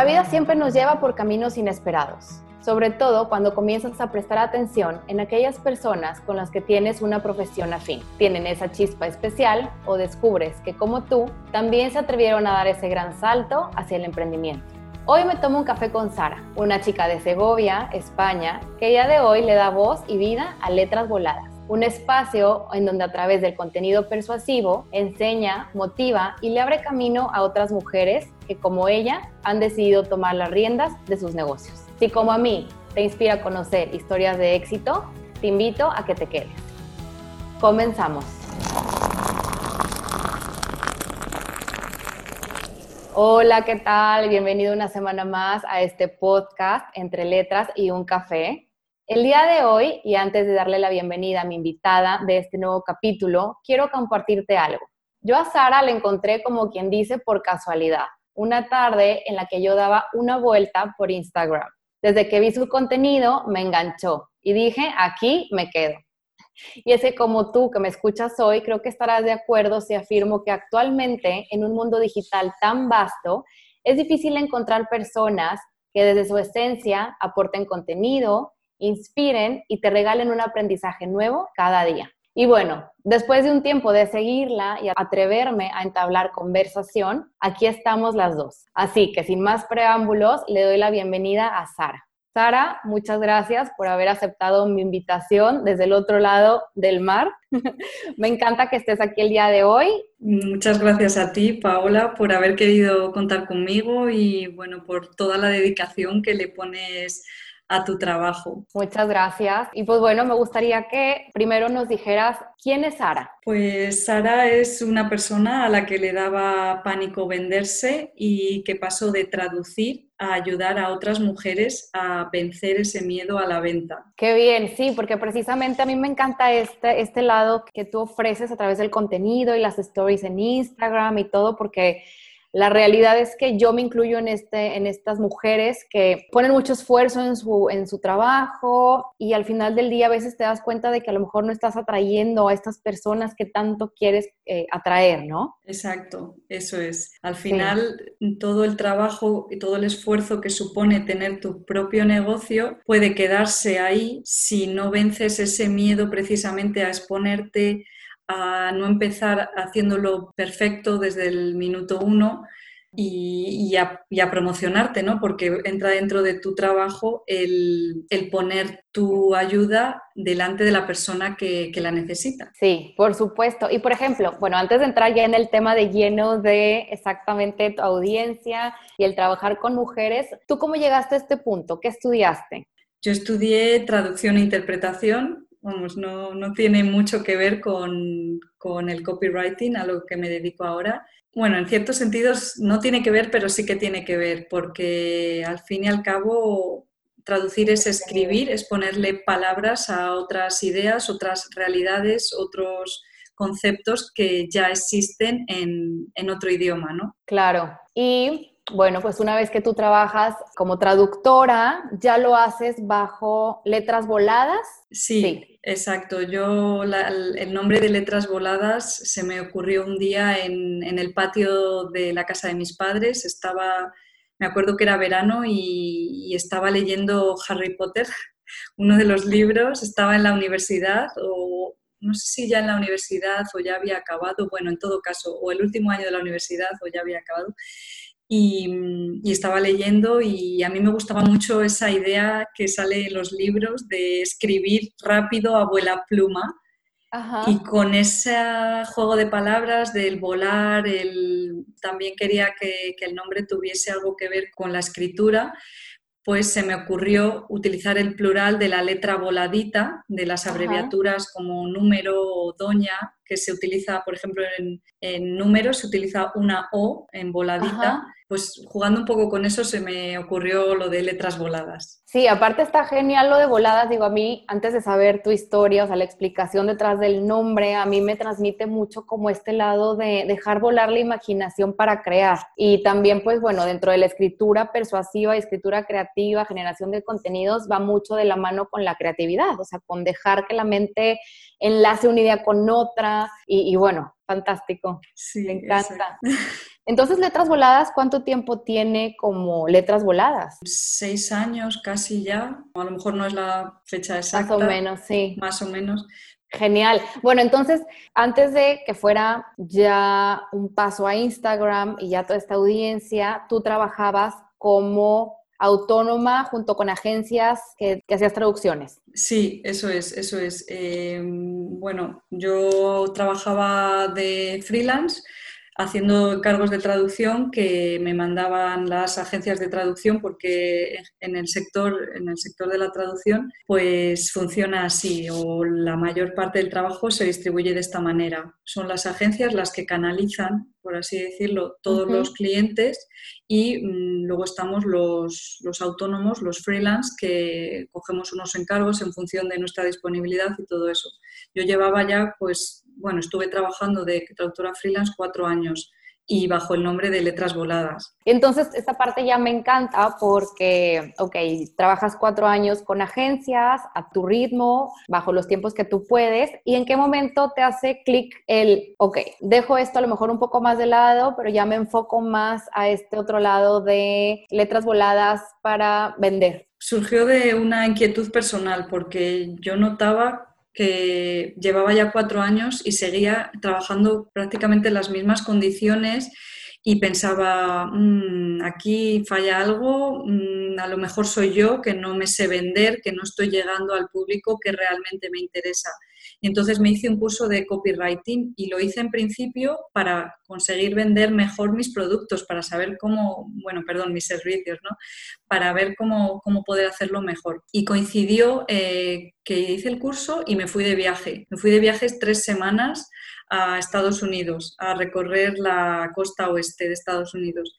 La vida siempre nos lleva por caminos inesperados, sobre todo cuando comienzas a prestar atención en aquellas personas con las que tienes una profesión afín. Tienen esa chispa especial o descubres que como tú también se atrevieron a dar ese gran salto hacia el emprendimiento. Hoy me tomo un café con Sara, una chica de Segovia, España, que ya de hoy le da voz y vida a Letras Voladas un espacio en donde a través del contenido persuasivo enseña, motiva y le abre camino a otras mujeres que como ella han decidido tomar las riendas de sus negocios. Si como a mí te inspira a conocer historias de éxito, te invito a que te quedes. Comenzamos. Hola, ¿qué tal? Bienvenido una semana más a este podcast entre letras y un café. El día de hoy, y antes de darle la bienvenida a mi invitada de este nuevo capítulo, quiero compartirte algo. Yo a Sara la encontré como quien dice por casualidad, una tarde en la que yo daba una vuelta por Instagram. Desde que vi su contenido, me enganchó y dije, aquí me quedo. Y ese como tú que me escuchas hoy, creo que estarás de acuerdo si afirmo que actualmente en un mundo digital tan vasto, es difícil encontrar personas que desde su esencia aporten contenido, inspiren y te regalen un aprendizaje nuevo cada día. Y bueno, después de un tiempo de seguirla y atreverme a entablar conversación, aquí estamos las dos. Así que sin más preámbulos, le doy la bienvenida a Sara. Sara, muchas gracias por haber aceptado mi invitación desde el otro lado del mar. Me encanta que estés aquí el día de hoy. Muchas gracias a ti, Paola, por haber querido contar conmigo y bueno, por toda la dedicación que le pones a tu trabajo. Muchas gracias. Y pues bueno, me gustaría que primero nos dijeras quién es Sara. Pues Sara es una persona a la que le daba pánico venderse y que pasó de traducir a ayudar a otras mujeres a vencer ese miedo a la venta. Qué bien, sí, porque precisamente a mí me encanta este, este lado que tú ofreces a través del contenido y las stories en Instagram y todo, porque la realidad es que yo me incluyo en, este, en estas mujeres que ponen mucho esfuerzo en su, en su trabajo y al final del día a veces te das cuenta de que a lo mejor no estás atrayendo a estas personas que tanto quieres eh, atraer, ¿no? Exacto, eso es. Al final todo el trabajo y todo el esfuerzo que supone tener tu propio negocio puede quedarse ahí si no vences ese miedo precisamente a exponerte a no empezar haciéndolo perfecto desde el minuto uno y, a, promocionarte, ¿no? Porque entra dentro de tu trabajo el, poner tu ayuda delante de la persona que, que, la necesita. Sí, por supuesto. Y por ejemplo, bueno, antes de entrar ya en el tema de lleno de exactamente tu audiencia y el trabajar con mujeres, ¿tú cómo llegaste a este punto? ¿Qué estudiaste? Yo estudié traducción e interpretación vamos, no, no tiene mucho que ver con, con, el copywriting, a lo que me dedico ahora. Bueno, en ciertos sentidos no tiene que ver, pero sí que tiene que ver, porque al fin y al cabo traducir es escribir, es ponerle palabras a otras ideas, otras realidades, otros conceptos que ya existen en, en otro idioma, ¿no? Claro. Y bueno, pues una vez que tú trabajas como traductora, ¿ya lo haces bajo letras voladas? Sí, exacto. Yo el nombre de letras voladas se me ocurrió un día en, el patio de la casa de mis padres. Estaba, me acuerdo que era verano y, estaba leyendo Harry Potter, uno de los libros. Estaba en la universidad o no sé si ya en la universidad o ya había acabado, bueno, en todo caso, o el último año de la universidad o ya había acabado. Y, estaba leyendo y a mí me gustaba mucho esa idea que sale en los libros de escribir rápido abuela pluma. Y con ese juego de palabras del volar, el, también quería que, que el nombre tuviese algo que ver con la escritura pues se me ocurrió utilizar el plural de la letra voladita, de las abreviaturas como número o doña, que se utiliza, por ejemplo, en, en números se utiliza una O en voladita pues jugando un poco con eso se me ocurrió lo de letras voladas. Sí, aparte está genial lo de voladas, digo, a mí antes de saber tu historia, o sea, la explicación detrás del nombre, a mí me transmite mucho como este lado de dejar volar la imaginación para crear. Y también, pues bueno, dentro de la escritura persuasiva y escritura creativa, generación de contenidos, va mucho de la mano con la creatividad, o sea, con dejar que la mente enlace una idea con otra y, y bueno, fantástico. Sí, me encanta. Entonces, Letras Voladas, ¿cuánto tiempo tiene como Letras Voladas? Seis años casi ya. A lo mejor no es la fecha exacta. Más o menos, sí. Más o menos. Genial. Bueno, entonces, antes de que fuera ya un paso a Instagram y ya toda esta audiencia, tú trabajabas como autónoma junto con agencias que, hacías traducciones. Sí, eso es, eso es. Em, bueno, yo trabajaba de freelance haciendo cargos de traducción que me mandaban las agencias de traducción porque en el sector, en el sector de la traducción pues funciona así o la mayor parte del trabajo se distribuye de esta manera. Son las agencias las que canalizan, por así decirlo, todos los clientes y mm, luego estamos los, los autónomos, los freelance, que cogemos unos encargos en función de nuestra disponibilidad y todo eso. Yo llevaba ya pues bueno, estuve trabajando de traductora freelance cuatro años y bajo el nombre de Letras Voladas. Entonces, esta parte ya me encanta porque, ok, trabajas cuatro años con agencias, a tu ritmo, bajo los tiempos que tú puedes, y en qué momento te hace clic el, ok, dejo esto a lo mejor un poco más de lado, pero ya me enfoco más a este otro lado de Letras Voladas para vender. Surgió de una inquietud personal porque yo notaba que llevaba ya cuatro años y seguía trabajando prácticamente en las mismas condiciones y pensaba, mm, aquí falla algo, mm, a lo mejor soy yo que no me sé vender, que no estoy llegando al público que realmente me interesa. Y entonces me hice un curso de copywriting y lo hice en principio para conseguir vender mejor mis productos, para saber cómo, bueno, perdón, mis servicios, ¿no? Para ver cómo, cómo poder hacerlo mejor. Y coincidió eh, que hice el curso y me fui de viaje. Me fui de viajes tres semanas a Estados Unidos, a recorrer la costa oeste de Estados Unidos.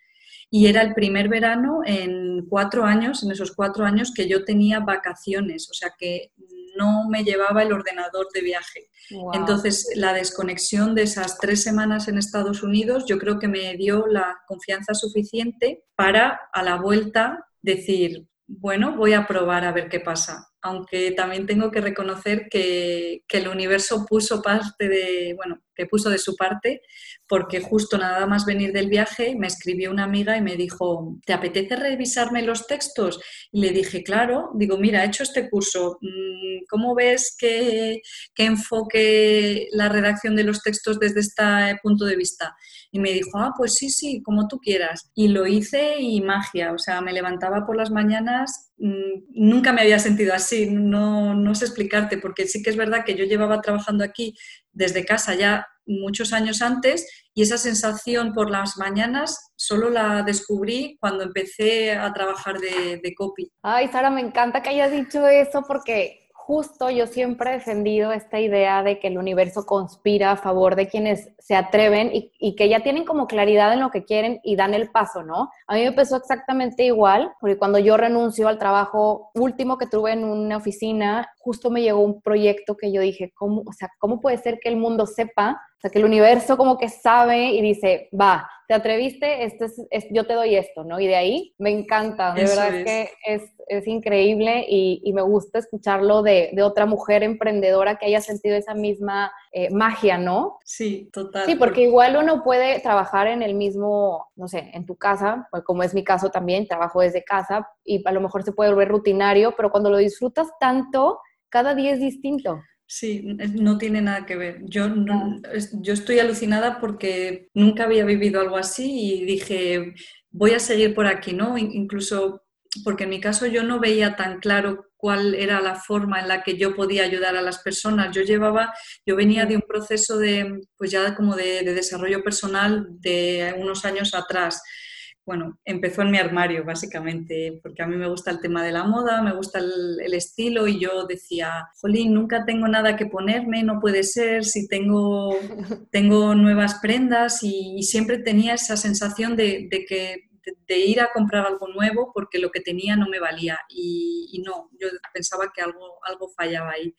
Y era el primer verano en cuatro años, en esos cuatro años que yo tenía vacaciones, o sea que no me llevaba el ordenador de viaje. Entonces, la desconexión de esas tres semanas en Estados Unidos yo creo que me dio la confianza suficiente para a la vuelta decir, bueno, voy a probar a ver qué pasa aunque también tengo que reconocer que, el universo puso parte de, bueno, puso de su parte, porque justo nada más venir del viaje me escribió una amiga y me dijo, ¿te apetece revisarme los textos? Y le dije, claro, digo, mira, he hecho este curso, mm, ¿cómo ves que, que enfoque la redacción de los textos desde este punto de vista? Y me dijo, ah, pues sí, sí, como tú quieras. Y lo hice y magia, o sea, me levantaba por las mañanas, mm, nunca me había sentido así, no, no sé explicarte, porque sí que es verdad que yo llevaba trabajando aquí desde casa ya muchos años antes y esa sensación por las mañanas solo la descubrí cuando empecé a trabajar de, de copy. Ay, Sara, me encanta que hayas dicho eso porque justo yo siempre he defendido esta idea de que el universo conspira a favor de quienes se atreven y, que ya tienen como claridad en lo que quieren y dan el paso, ¿no? A mí me pasó exactamente igual, porque cuando yo renuncio al trabajo último que tuve en una oficina, justo me llegó un proyecto que yo dije, ¿cómo, o sea, ¿cómo puede ser que el mundo sepa o sea, que el universo como que sabe y dice, va, te atreviste, este es, yo te doy esto, ¿no? Y de ahí me encanta, de verdad es. que es, es increíble y, y, me gusta escucharlo de, de, otra mujer emprendedora que haya sentido esa misma eh, magia, ¿no? Sí, total. Sí, porque igual uno puede trabajar en el mismo, no sé, en tu casa, pues como es mi caso también, trabajo desde casa y a lo mejor se puede volver rutinario, pero cuando lo disfrutas tanto, cada día es distinto. Sí, no tiene nada que ver. Yo, yo estoy alucinada porque nunca había vivido algo así y dije, voy a seguir por aquí, ¿no? Incluso porque en mi caso yo no veía tan claro cuál era la forma en la que yo podía ayudar a las personas. Yo llevaba, yo venía de un proceso de, pues ya como de desarrollo personal de unos años atrás bueno, empezó en mi armario básicamente, porque a mí me gusta el tema de la moda, me gusta el, estilo y yo decía, jolín, nunca tengo nada que ponerme, no puede ser, si tengo, tengo nuevas prendas y, siempre tenía esa sensación de, que de, ir a comprar algo nuevo porque lo que tenía no me valía y, y, no, yo pensaba que algo, algo fallaba ahí.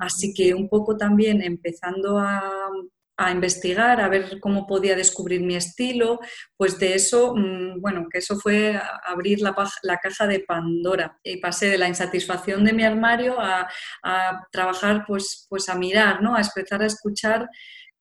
Así que un poco también empezando a, a investigar, a ver cómo podía descubrir mi estilo, pues de eso, mm, bueno, que eso fue abrir la, caja de Pandora y pasé de la insatisfacción de mi armario a, trabajar, pues, pues a mirar, ¿no? A empezar a escuchar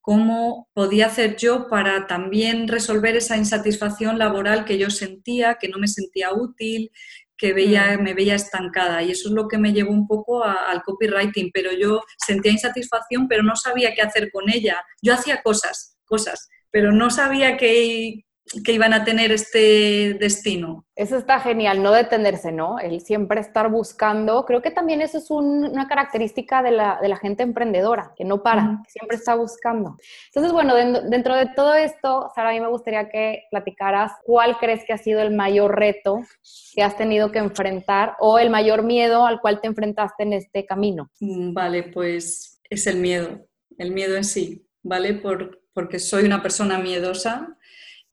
cómo podía hacer yo para también resolver esa insatisfacción laboral que yo sentía, que no me sentía útil, que veía, mm. me veía estancada. Y eso es lo que me llevó un poco al copywriting, pero yo sentía insatisfacción, pero no sabía qué hacer con ella. Yo hacía cosas, cosas, pero no sabía qué, que iban a tener este destino. Eso está genial, no detenerse, ¿no? El siempre estar buscando. Creo que también eso es una característica de la, gente emprendedora, que no para, que siempre está buscando. Entonces, bueno, dentro de todo esto, Sara, a mí me gustaría que platicaras cuál crees que ha sido el mayor reto que has tenido que enfrentar o el mayor miedo al cual te enfrentaste en este camino. Mm, vale, pues es el miedo, el miedo en sí, ¿vale? Por, porque soy una persona miedosa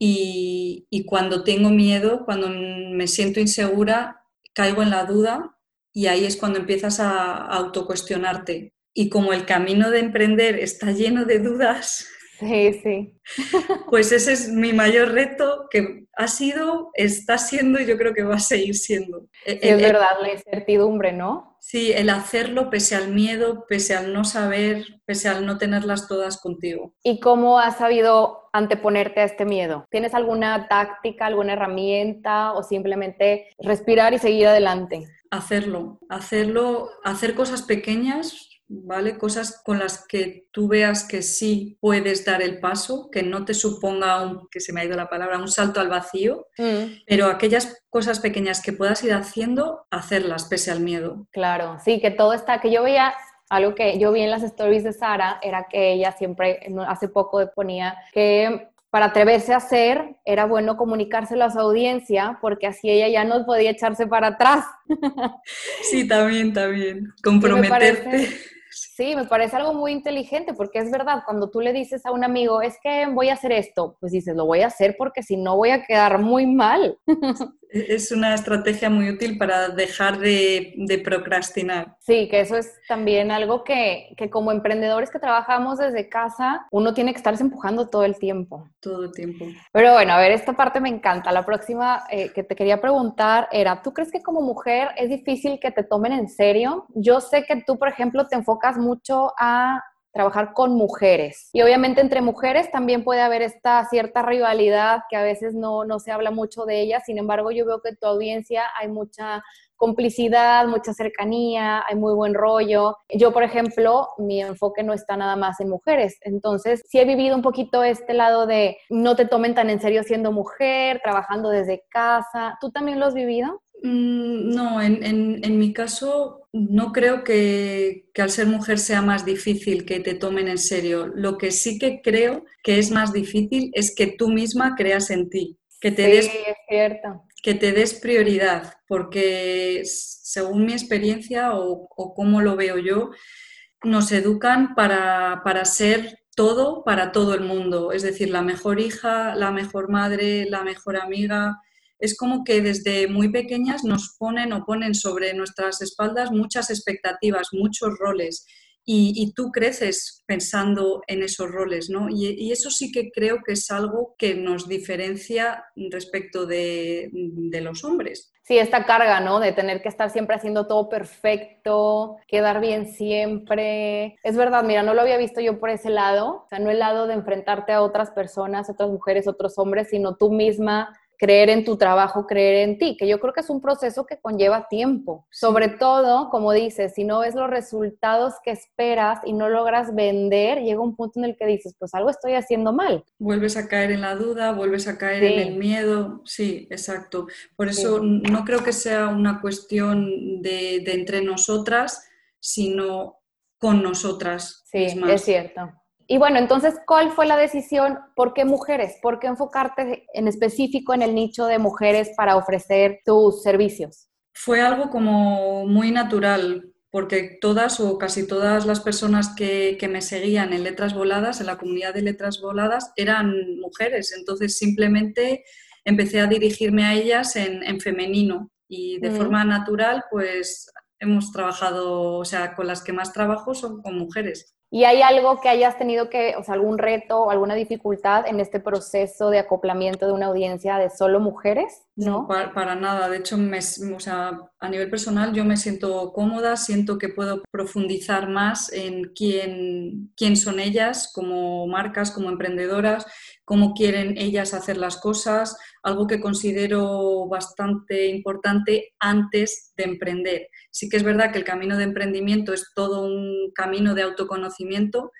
y, cuando tengo miedo, cuando me siento insegura, caigo en la duda y ahí es cuando empiezas a autocuestionarte. Y como el camino de emprender está lleno de dudas, Sí, sí. Pues ese es mi mayor reto que ha sido, está siendo y yo creo que va a seguir siendo. E, es verdad, la incertidumbre, ¿no? Sí, el hacerlo pese al miedo, pese al no saber, pese al no tenerlas todas contigo. ¿Y cómo has sabido anteponerte a este miedo? ¿Tienes alguna táctica, alguna herramienta o simplemente respirar y seguir adelante? Hacerlo, hacerlo, hacer cosas pequeñas ¿vale? Cosas con las que tú veas que sí puedes dar el paso, que no te suponga, un, que se me ha ido la palabra, un salto al vacío, mm. pero aquellas cosas pequeñas que puedas ir haciendo, hacerlas pese al miedo. Claro, sí, que todo está, que yo veía algo que yo vi en las stories de Sara era que ella siempre, hace poco ponía que para atreverse a hacer, era bueno comunicárselo a su audiencia, porque así ella ya no podía echarse para atrás. Sí, también, también. Comprometerte. Sí, me parece algo muy inteligente porque es verdad, cuando tú le dices a un amigo, es que voy a hacer esto, pues dices, lo voy a hacer porque si no voy a quedar muy mal. Es una estrategia muy útil para dejar de, procrastinar. Sí, que eso es también algo que, como emprendedores que trabajamos desde casa, uno tiene que estarse empujando todo el tiempo. Todo el tiempo. Pero bueno, a ver, esta parte me encanta. La próxima eh, que te quería preguntar era, ¿tú crees que como mujer es difícil que te tomen en serio? Yo sé que tú, por ejemplo, te enfocas mucho a trabajar con mujeres. Y obviamente entre mujeres también puede haber esta cierta rivalidad que a veces no, no se habla mucho de ella, sin embargo yo veo que en tu audiencia hay mucha complicidad, mucha cercanía, hay muy buen rollo. Yo, por ejemplo, mi enfoque no está nada más en mujeres, entonces sí he vivido un poquito este lado de no te tomen tan en serio siendo mujer, trabajando desde casa. ¿Tú también lo has vivido? Mm, no, en, mi caso no creo que, al ser mujer sea más difícil que te tomen en serio. Lo que sí que creo que es más difícil es que tú misma creas en ti, que te, des, Que te des prioridad, porque según mi experiencia o, o cómo lo veo yo, nos educan para, para ser todo para todo el mundo, es decir, la mejor hija, la mejor madre, la mejor amiga, es como que desde muy pequeñas nos ponen o ponen sobre nuestras espaldas muchas expectativas, muchos roles. Y, tú creces pensando en esos roles, ¿no? Y, eso sí que creo que es algo que nos diferencia respecto de, de, los hombres. Sí, esta carga, ¿no? De tener que estar siempre haciendo todo perfecto, quedar bien siempre. Es verdad, mira, no lo había visto yo por ese lado, o sea, no el lado de enfrentarte a otras personas, otras mujeres, otros hombres, sino tú misma creer en tu trabajo, creer en ti, que yo creo que es un proceso que conlleva tiempo. Sobre todo, como dices, si no ves los resultados que esperas y no logras vender, llega un punto en el que dices, pues algo estoy haciendo mal. Vuelves a caer en la duda, vuelves a caer en el miedo. Sí, exacto. Por eso no creo que sea una cuestión de, entre nosotras, sino con nosotras. Sí, es cierto. Y bueno, entonces, ¿cuál fue la decisión? ¿Por qué mujeres? ¿Por qué enfocarte en específico en el nicho de mujeres para ofrecer tus servicios? Fue algo como muy natural, porque todas o casi todas las personas que, me seguían en Letras Voladas, en la comunidad de Letras Voladas, eran mujeres. Entonces, simplemente empecé a dirigirme a ellas en, femenino y de forma natural, pues hemos trabajado, o sea, con las que más trabajo son con mujeres. ¿Y hay algo que hayas tenido que, o sea, algún reto o alguna dificultad en este proceso de acoplamiento de una audiencia de solo mujeres? No, para, nada. De hecho, me, o sea, a nivel personal yo me siento cómoda, siento que puedo profundizar más en quién, quién son ellas como marcas, como emprendedoras, cómo quieren ellas hacer las cosas, algo que considero bastante importante antes de emprender. Sí que es verdad que el camino de emprendimiento es todo un camino de autoconocimiento,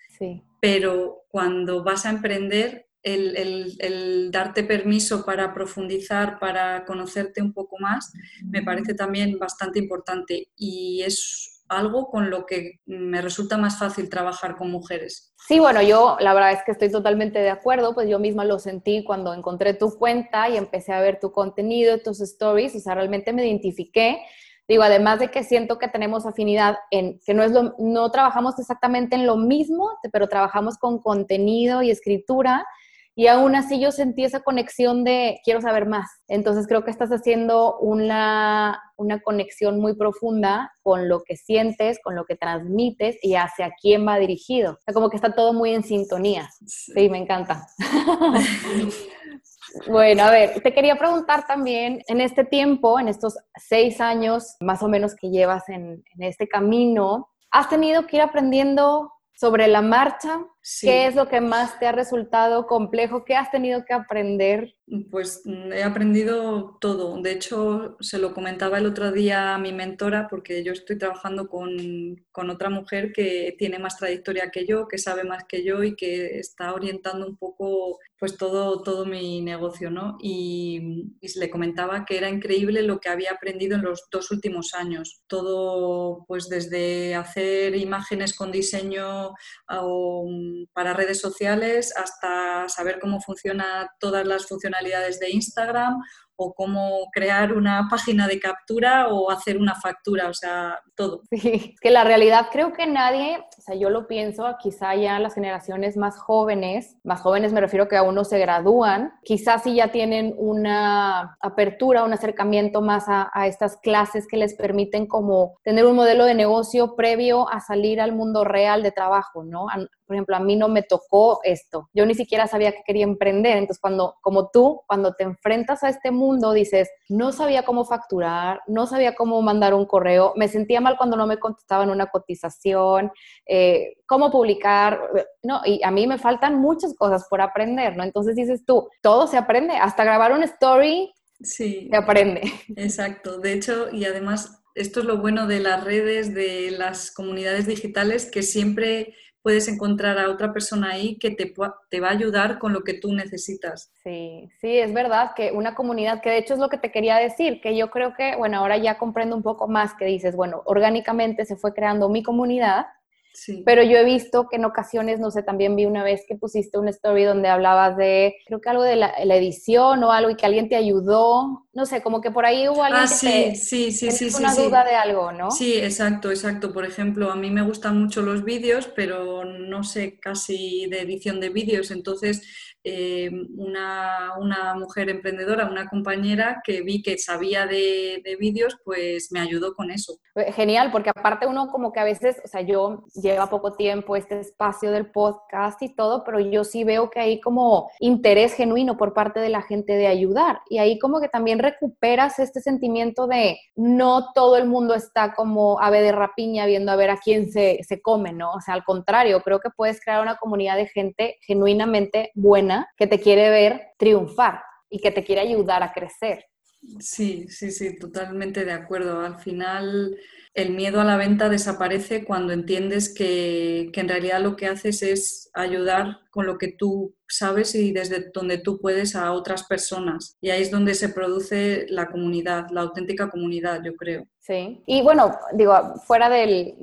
pero cuando vas a emprender, el, darte permiso para profundizar, para conocerte un poco más, me parece también bastante importante. Y es algo con lo que me resulta más fácil trabajar con mujeres. Sí, bueno, yo la verdad es que estoy totalmente de acuerdo, pues yo misma lo sentí cuando encontré tu cuenta y empecé a ver tu contenido, tus stories, o sea, realmente me identifiqué Digo, además de que siento que tenemos afinidad en que no es lo, no trabajamos exactamente en lo mismo, pero trabajamos con contenido y escritura. Y aún así yo sentí esa conexión de quiero saber más. Entonces creo que estás haciendo una, una conexión muy profunda con lo que sientes, con lo que transmites y hacia quién va dirigido. O sea, como que está todo muy en sintonía. Sí, me encanta. Bueno, a ver, te quería preguntar también, en este tiempo, en estos seis años más o menos que llevas en, en este camino, ¿has tenido que ir aprendiendo sobre la marcha? ¿Qué es lo que más te ha resultado complejo? ¿Qué has tenido que aprender? Pues mm, he aprendido todo. De hecho, se lo comentaba el otro día a mi mentora porque yo estoy trabajando con, con, otra mujer que tiene más trayectoria que yo, que sabe más que yo y que está orientando un poco pues todo, todo mi negocio, ¿no? Y, y le comentaba que era increíble lo que había aprendido en los dos últimos años. Todo, pues desde hacer imágenes con diseño o para redes sociales hasta saber cómo funcionan todas las funcionalidades de Instagram o cómo crear una página de captura o hacer una factura, o sea, todo. Sí, que la realidad creo que nadie, o sea, yo lo pienso, quizá ya las generaciones más jóvenes, más jóvenes me refiero que aún no se gradúan, quizás sí ya tienen una apertura, un acercamiento más a, a estas clases que les permiten como tener un modelo de negocio previo a salir al mundo real de trabajo, ¿no? Por ejemplo, a mí no me tocó esto. Yo ni siquiera sabía que quería emprender. Entonces, cuando, como tú, cuando te enfrentas a este mundo, dices, no sabía cómo facturar, no sabía cómo mandar un correo, me sentía mal cuando no me contestaban una cotización, eh, cómo publicar, no, y a mí me faltan muchas cosas por aprender, ¿no? Entonces dices tú, todo se aprende, hasta grabar un story sí, se aprende. Exacto, de hecho, y además esto es lo bueno de las redes, de las comunidades digitales, que siempre puedes encontrar a otra persona ahí que te, te va a ayudar con lo que tú necesitas. Sí, sí, es verdad que una comunidad, que de hecho es lo que te quería decir, que yo creo que, bueno, ahora ya comprendo un poco más que dices, bueno, orgánicamente se fue creando mi comunidad, pero yo he visto que en ocasiones, no sé, también vi una vez que pusiste una story donde hablabas de, creo que algo de la, edición o algo y que alguien te ayudó, no sé, como que por ahí hubo alguien ah, que sí, sí, sí, sí, una duda de algo, ¿no? Sí, exacto, exacto. Por ejemplo, a mí me gustan mucho los vídeos, pero no sé casi de edición de vídeos, entonces eh, una, una, mujer emprendedora, una compañera que vi que sabía de, de vídeos, pues me ayudó con eso. Eh, genial, porque aparte uno como que a veces, o sea, yo lleva poco tiempo este espacio del podcast y todo, pero yo sí veo que hay como interés genuino por parte de la gente de ayudar y ahí como que también recuperas este sentimiento de no todo el mundo está como ave de rapiña viendo a ver a quién se, se come, ¿no? O sea, al contrario, creo que puedes crear una comunidad de gente genuinamente buena que te quiere ver triunfar y que te quiere ayudar a crecer. Sí, sí, sí, totalmente de acuerdo. Al final el miedo a la venta desaparece cuando entiendes que, que en realidad lo que haces es ayudar con lo que tú sabes y desde donde tú puedes a otras personas. Y ahí es donde se produce la comunidad, la auténtica comunidad, yo creo. Sí, y bueno, digo, fuera de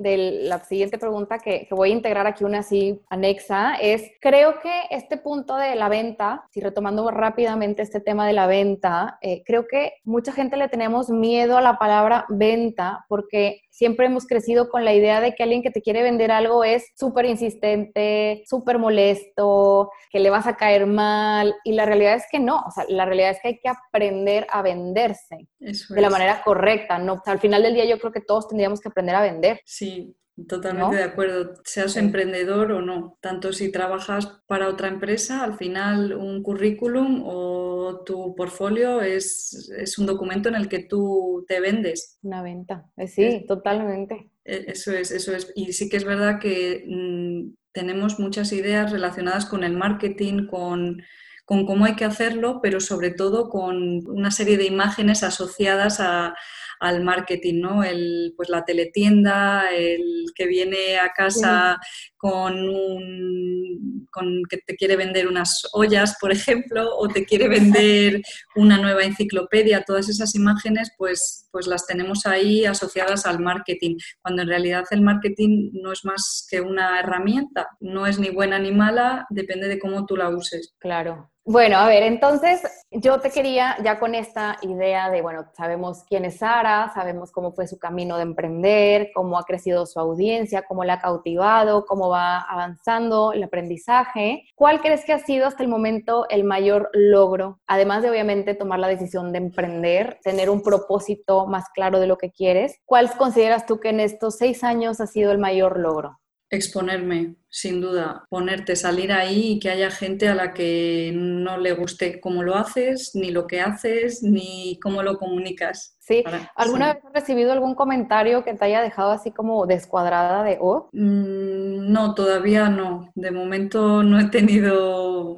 la siguiente pregunta que, voy a integrar aquí una así anexa, es, creo que este punto de la venta, si retomando rápidamente este tema de la venta, eh, creo que mucha gente le tenemos miedo a la palabra venta porque siempre hemos crecido con la idea de que alguien que te quiere vender algo es súper insistente, súper molesto, que le vas a caer mal. Y la realidad es que no, o sea, la realidad es que hay que aprender a venderse de la manera correcta. ¿no? al final del día yo creo que todos tendríamos que aprender a vender. Sí, Totalmente de acuerdo, seas emprendedor o no, tanto si trabajas para otra empresa, al final un currículum o tu portfolio es, un documento en el que tú te vendes. Una venta, eh, sí, totalmente. E, eso es, eso es. Y sí que es verdad que mm, tenemos muchas ideas relacionadas con el marketing, con con cómo hay que hacerlo, pero sobre todo con una serie de imágenes asociadas a, al marketing, ¿no? El, pues la teletienda, el que viene a casa con un con que te quiere vender unas ollas, por ejemplo, o te quiere vender una nueva enciclopedia, todas esas imágenes, pues, pues las tenemos ahí asociadas al marketing, cuando en realidad el marketing no es más que una herramienta, no es ni buena ni mala, depende de cómo tú la uses. Claro. Bueno, a ver, entonces yo te quería, ya con esta idea de, bueno, sabemos quién es Sara, sabemos cómo fue su camino de emprender, cómo ha crecido su audiencia, cómo la ha cautivado, cómo va avanzando el aprendizaje. ¿Cuál crees que ha sido hasta el momento el mayor logro? Además de obviamente tomar la decisión de emprender, tener un propósito más claro de lo que quieres. ¿Cuál consideras tú que en estos seis años ha sido el mayor logro? Exponerme, sin duda, ponerte, salir ahí y que haya gente a la que no le guste cómo lo haces, ni lo que haces, ni cómo lo comunicas. Sí, ¿alguna vez has recibido algún comentario que te haya dejado así como descuadrada de oh? Mm, no, todavía no. De momento no he tenido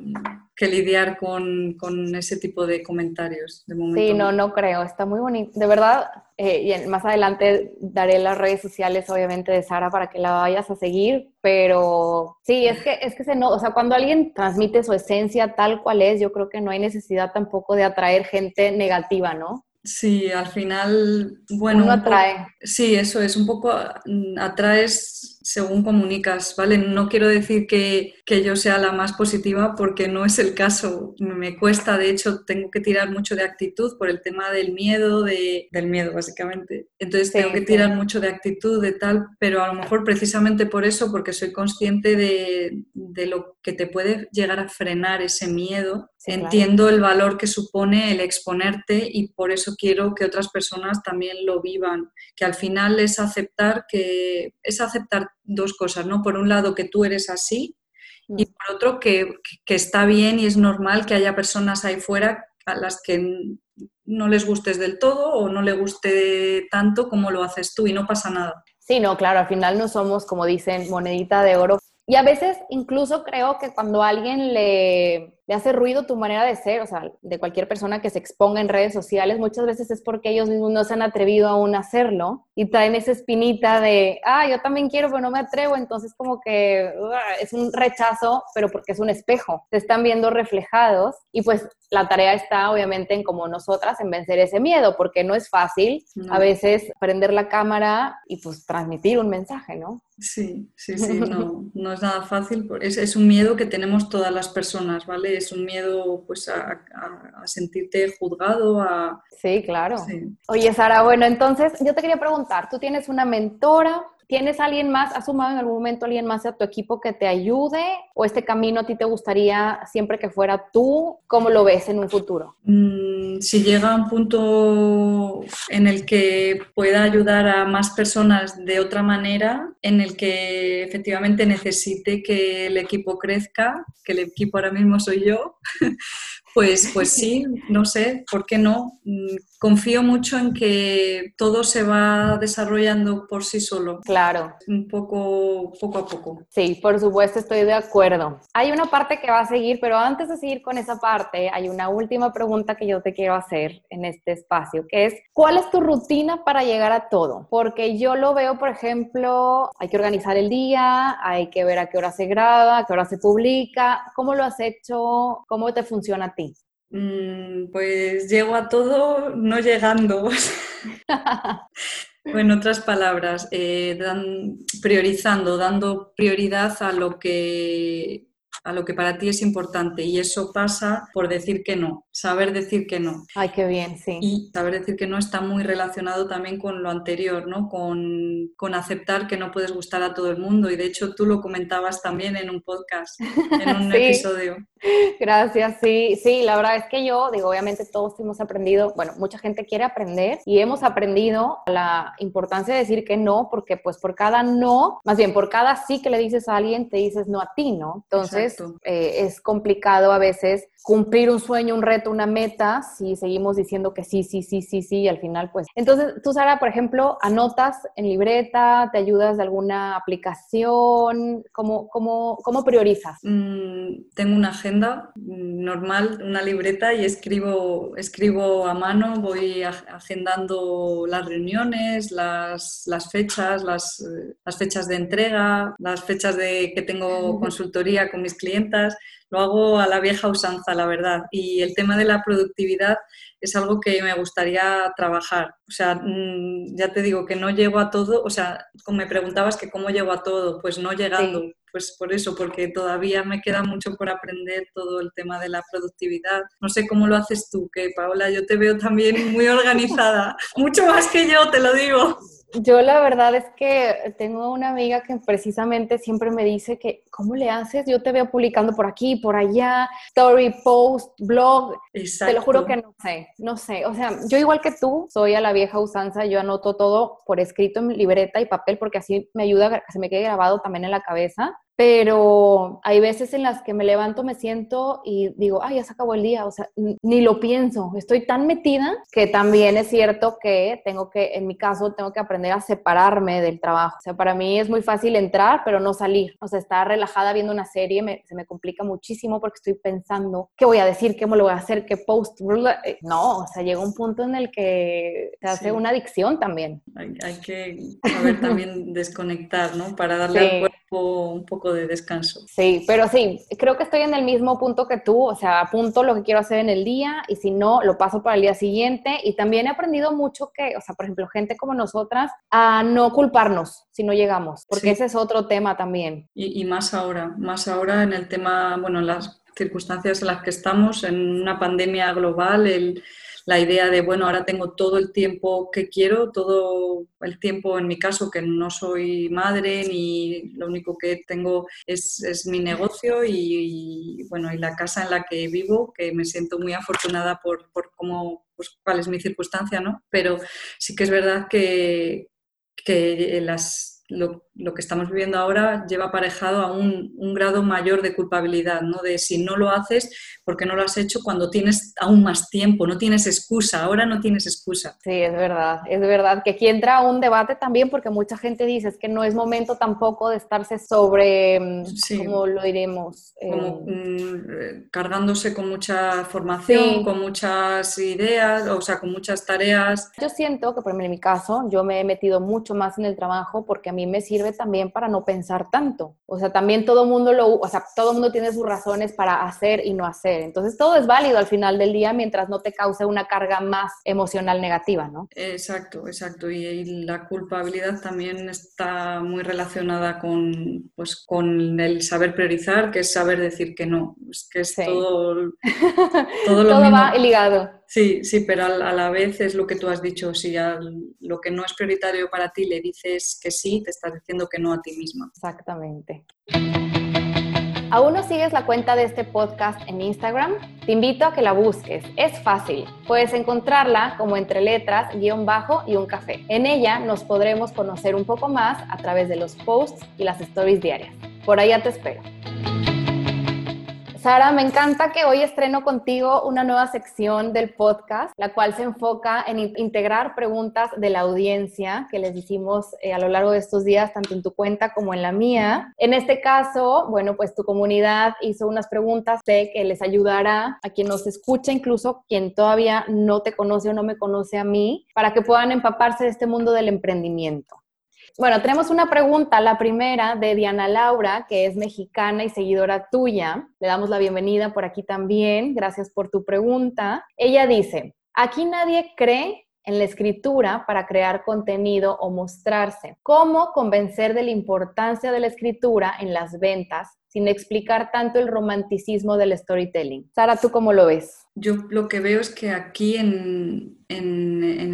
que lidiar con, ese tipo de comentarios. De sí, no, no creo. Está muy bonito. De verdad, eh, y más adelante daré las redes sociales, obviamente, de Sara para que la vayas a seguir. Pero sí, es que, es que se no, o sea, cuando alguien transmite su esencia tal cual es, yo creo que no hay necesidad tampoco de atraer gente negativa, ¿no? Sí, al final, bueno. Uno atrae. sí, eso es, un poco mm, atraes según comunicas, ¿vale? No quiero decir que, yo sea la más positiva porque no es el caso. Me cuesta, de hecho, tengo que tirar mucho de actitud por el tema del miedo, de, del miedo básicamente. Entonces tengo que tirar mucho de actitud, de tal, pero a lo mejor precisamente por eso, porque soy consciente de, lo que te puede llegar a frenar ese miedo, entiendo el valor que supone el exponerte y por eso quiero que otras personas también lo vivan, que al final es aceptar que es aceptar dos cosas, ¿no? Por un lado, que tú eres así y mm. por otro, que, está bien y es normal que haya personas ahí fuera a las que no les gustes del todo o no le guste tanto como lo haces tú y no pasa nada. Sí, no, claro, al final no somos, como dicen, monedita de oro. Y a veces incluso creo que cuando alguien le le hace ruido tu manera de ser, o sea, de cualquier persona que se exponga en redes sociales, muchas veces es porque ellos mismos no se han atrevido aún a hacerlo y traen esa espinita de, ah, yo también quiero, pero no me atrevo, entonces como que es un rechazo, pero porque es un espejo, te están viendo reflejados y pues la tarea está obviamente en como nosotras, en vencer ese miedo, porque no es fácil a veces prender la cámara y pues transmitir un mensaje, ¿no? Sí, sí, sí, no, no es nada fácil, es, es un miedo que tenemos todas las personas, ¿vale? Es un miedo pues a, sentirte juzgado, a... Sí, claro. Oye, Sara, bueno, entonces yo te quería preguntar, ¿tú tienes una mentora? ¿Tienes alguien más, has sumado en algún momento alguien más a tu equipo que te ayude? ¿O este camino a ti te gustaría siempre que fuera tú? ¿Cómo lo ves en un futuro? Mm, si llega a un punto en el que pueda ayudar a más personas de otra manera, en el que efectivamente necesite que el equipo crezca, que el equipo ahora mismo soy yo, pues, pues sí, no sé, ¿por qué no? Confío mucho en que todo se va desarrollando por sí solo. Claro. Un poco, poco a poco. Sí, por supuesto, estoy de acuerdo. Hay una parte que va a seguir, pero antes de seguir con esa parte, hay una última pregunta que yo te quiero hacer en este espacio, que es, ¿cuál es tu rutina para llegar a todo? Porque yo lo veo, por ejemplo, hay que organizar el día, hay que ver a qué hora se graba, a qué hora se publica. ¿Cómo lo has hecho? ¿Cómo te funciona a ti? Mm, pues llego a todo no llegando. en otras palabras, eh, priorizando, dando prioridad a lo que a lo que para ti es importante y eso pasa por decir que no. saber decir que no. Ay, qué bien, sí. Y saber decir que no está muy relacionado también con lo anterior, ¿no? Con, con aceptar que no puedes gustar a todo el mundo. Y de hecho tú lo comentabas también en un podcast, en un episodio. Gracias, sí, sí, la verdad es que yo, digo, obviamente todos hemos aprendido, bueno, mucha gente quiere aprender y hemos aprendido la importancia de decir que no, porque pues por cada no, más bien por cada sí que le dices a alguien, te dices no a ti, ¿no? Entonces eh, es complicado a veces cumplir un sueño, un reto, una meta, si seguimos diciendo que sí, sí, sí, sí, sí, y al final pues. Entonces, tú, Sara, por ejemplo, anotas en libreta, te ayudas de alguna aplicación, ¿cómo, cómo, cómo priorizas? Mm, tengo una agenda normal, una libreta y escribo, escribo a mano, voy agendando las reuniones, las, las fechas, las, las fechas de entrega, las fechas de que tengo consultoría con mis clientas lo hago a la vieja usanza, la verdad. Y el tema de la productividad es algo que me gustaría trabajar. O sea, mm, ya te digo que no llego a todo, o sea, como me preguntabas que cómo llego a todo, pues no llegando. Pues por eso, porque todavía me queda mucho por aprender todo el tema de la productividad. No sé cómo lo haces tú, que Paola, yo te veo también muy organizada, mucho más que yo, te lo digo. Yo la verdad es que tengo una amiga que precisamente siempre me dice que, ¿cómo le haces? Yo te veo publicando por aquí, por allá, story, post, blog. Te lo juro que no sé, no sé. O sea, yo igual que tú, soy a la vieja usanza, yo anoto todo por escrito en libreta y papel porque así me ayuda a que se me quede grabado también en la cabeza pero hay veces en las que me levanto, me siento y digo, ay, ya se acabó el día, o sea, ni lo pienso, estoy tan metida que también es cierto que tengo que, en mi caso, tengo que aprender a separarme del trabajo. O sea, para mí es muy fácil entrar, pero no salir. O sea, estar relajada viendo una serie se me complica muchísimo porque estoy pensando, ¿qué voy a decir? ¿Qué me lo voy a hacer? ¿Qué post? Eh, no, o sea, llega un punto en el que se hace una adicción también. Hay, que saber también desconectar, ¿no? Para darle al un poco de descanso. Sí, pero sí, creo que estoy en el mismo punto que tú, o sea, apunto lo que quiero hacer en el día y si no, lo paso para el día siguiente. Y también he aprendido mucho que, o sea, por ejemplo, gente como nosotras, a no culparnos si no llegamos, porque ese es otro tema también. Y, y más ahora, más ahora en el tema, bueno, en las circunstancias en las que estamos, en una pandemia global, el la idea de, bueno, ahora tengo todo el tiempo que quiero, todo el tiempo en mi caso que no soy madre ni lo único que tengo es, mi negocio y, bueno, y la casa en la que vivo, que me siento muy afortunada por, por cómo, pues, cuál es mi circunstancia, ¿no? Pero sí que es verdad que, que las lo, que estamos viviendo ahora lleva aparejado a un, grado mayor de culpabilidad, ¿no? De si no lo haces, porque no lo has hecho cuando tienes aún más tiempo, no tienes excusa, ahora no tienes excusa. Sí, es verdad, es verdad que aquí entra un debate también porque mucha gente dice es que no es momento tampoco de estarse sobre, mm, ¿cómo lo diremos? Como, eh, mm, cargándose con mucha formación, con muchas ideas, o sea, con muchas tareas. Yo siento que, por ejemplo, en mi caso, yo me he metido mucho más en el trabajo porque a mí me sirve también para no pensar tanto. O sea, también todo mundo lo, o sea, todo mundo tiene sus razones para hacer y no hacer. Entonces, todo es válido al final del día mientras no te cause una carga más emocional negativa, ¿no? Exacto, exacto. Y, la culpabilidad también está muy relacionada con, pues, con el saber priorizar, que es saber decir que no. Es que es todo, todo lo todo va ligado. Sí, sí, pero a la vez es lo que tú has dicho, si a lo que no es prioritario para ti le dices que sí, te estás diciendo que no a ti misma. Exactamente. ¿Aún no sigues la cuenta de este podcast en Instagram? Te invito a que la busques. Es fácil. Puedes encontrarla como entre letras, guion bajo y un café. En ella nos podremos conocer un poco más a través de los posts y las stories diarias. Por allá te espero. Sara, me encanta que hoy estreno contigo una nueva sección del podcast, la cual se enfoca en integrar preguntas de la audiencia que les hicimos eh, a lo largo de estos días, tanto en tu cuenta como en la mía. En este caso, bueno, pues tu comunidad hizo unas preguntas, sé que les ayudará a quien nos escucha, incluso quien todavía no te conoce o no me conoce a mí, para que puedan empaparse de este mundo del emprendimiento. Bueno, tenemos una pregunta, la primera de Diana Laura, que es mexicana y seguidora tuya. Le damos la bienvenida por aquí también. Gracias por tu pregunta. Ella dice, aquí nadie cree en la escritura para crear contenido o mostrarse. ¿Cómo convencer de la importancia de la escritura en las ventas sin explicar tanto el romanticismo del storytelling. Sara, ¿tú cómo lo ves? Yo lo que veo es que aquí en,